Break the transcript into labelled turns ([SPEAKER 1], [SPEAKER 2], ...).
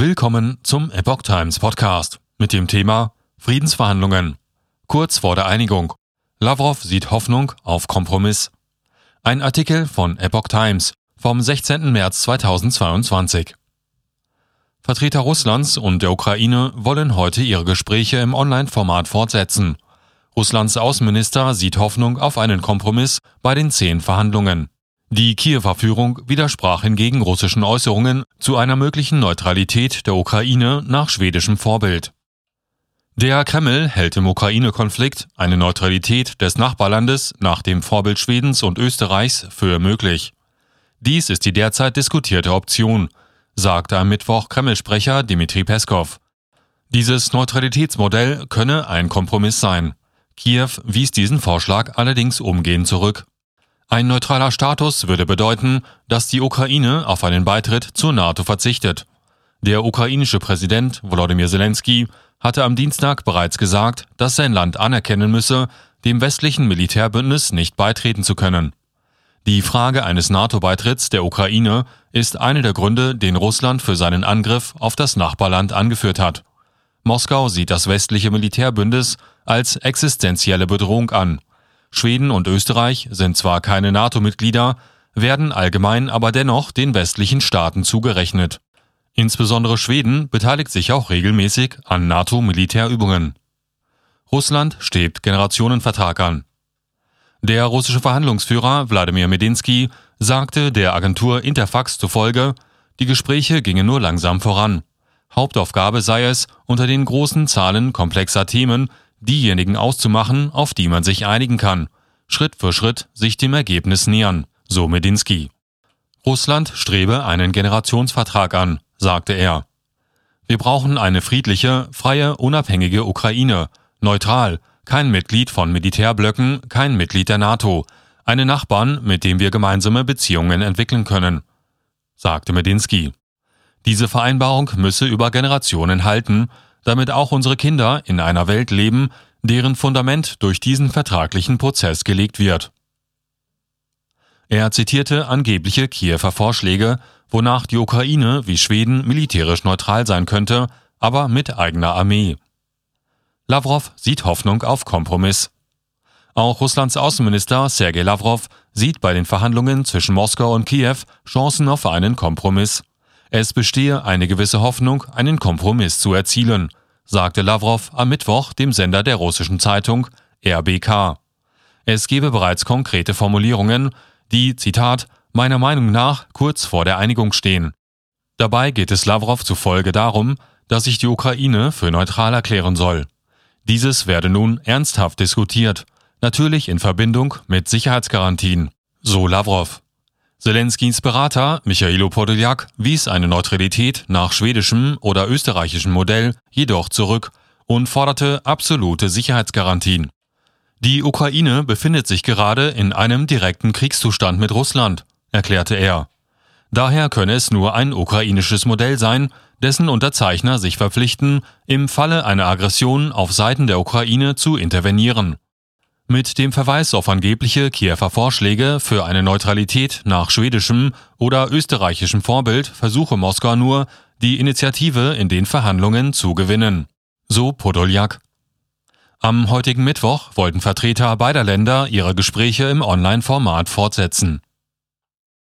[SPEAKER 1] Willkommen zum Epoch Times Podcast mit dem Thema Friedensverhandlungen. Kurz vor der Einigung. Lavrov sieht Hoffnung auf Kompromiss. Ein Artikel von Epoch Times vom 16. März 2022. Vertreter Russlands und der Ukraine wollen heute ihre Gespräche im Online-Format fortsetzen. Russlands Außenminister sieht Hoffnung auf einen Kompromiss bei den zehn Verhandlungen. Die Kiewer Führung widersprach hingegen russischen Äußerungen zu einer möglichen Neutralität der Ukraine nach schwedischem Vorbild. Der Kreml hält im Ukraine-Konflikt eine Neutralität des Nachbarlandes nach dem Vorbild Schwedens und Österreichs für möglich. Dies ist die derzeit diskutierte Option, sagte am Mittwoch Kreml-Sprecher Dmitri Peskov. Dieses Neutralitätsmodell könne ein Kompromiss sein. Kiew wies diesen Vorschlag allerdings umgehend zurück. Ein neutraler Status würde bedeuten, dass die Ukraine auf einen Beitritt zur NATO verzichtet. Der ukrainische Präsident Volodymyr Zelensky hatte am Dienstag bereits gesagt, dass sein Land anerkennen müsse, dem westlichen Militärbündnis nicht beitreten zu können. Die Frage eines NATO-Beitritts der Ukraine ist eine der Gründe, den Russland für seinen Angriff auf das Nachbarland angeführt hat. Moskau sieht das westliche Militärbündnis als existenzielle Bedrohung an Schweden und Österreich sind zwar keine NATO-Mitglieder, werden allgemein aber dennoch den westlichen Staaten zugerechnet. Insbesondere Schweden beteiligt sich auch regelmäßig an NATO-Militärübungen. Russland strebt Generationenvertrag an. Der russische Verhandlungsführer Wladimir Medinsky sagte der Agentur Interfax zufolge, die Gespräche gingen nur langsam voran. Hauptaufgabe sei es, unter den großen Zahlen komplexer Themen diejenigen auszumachen, auf die man sich einigen kann, Schritt für Schritt sich dem Ergebnis nähern, so Medinsky. Russland strebe einen Generationsvertrag an, sagte er. Wir brauchen eine friedliche, freie, unabhängige Ukraine, neutral, kein Mitglied von Militärblöcken, kein Mitglied der NATO, eine Nachbarn, mit dem wir gemeinsame Beziehungen entwickeln können, sagte Medinsky. Diese Vereinbarung müsse über Generationen halten damit auch unsere Kinder in einer Welt leben, deren Fundament durch diesen vertraglichen Prozess gelegt wird. Er zitierte angebliche Kiewer Vorschläge, wonach die Ukraine wie Schweden militärisch neutral sein könnte, aber mit eigener Armee. Lavrov sieht Hoffnung auf Kompromiss. Auch Russlands Außenminister Sergei Lavrov sieht bei den Verhandlungen zwischen Moskau und Kiew Chancen auf einen Kompromiss. Es bestehe eine gewisse Hoffnung, einen Kompromiss zu erzielen, sagte Lavrov am Mittwoch dem Sender der russischen Zeitung RBK. Es gebe bereits konkrete Formulierungen, die, Zitat, meiner Meinung nach kurz vor der Einigung stehen. Dabei geht es Lavrov zufolge darum, dass sich die Ukraine für neutral erklären soll. Dieses werde nun ernsthaft diskutiert, natürlich in Verbindung mit Sicherheitsgarantien, so Lavrov. Zelenskys Berater Michailo Podoljak wies eine Neutralität nach schwedischem oder österreichischem Modell jedoch zurück und forderte absolute Sicherheitsgarantien. Die Ukraine befindet sich gerade in einem direkten Kriegszustand mit Russland, erklärte er. Daher könne es nur ein ukrainisches Modell sein, dessen Unterzeichner sich verpflichten, im Falle einer Aggression auf Seiten der Ukraine zu intervenieren. Mit dem Verweis auf angebliche Kiewer Vorschläge für eine Neutralität nach schwedischem oder österreichischem Vorbild versuche Moskau nur, die Initiative in den Verhandlungen zu gewinnen. So Podoljak. Am heutigen Mittwoch wollten Vertreter beider Länder ihre Gespräche im Online-Format fortsetzen.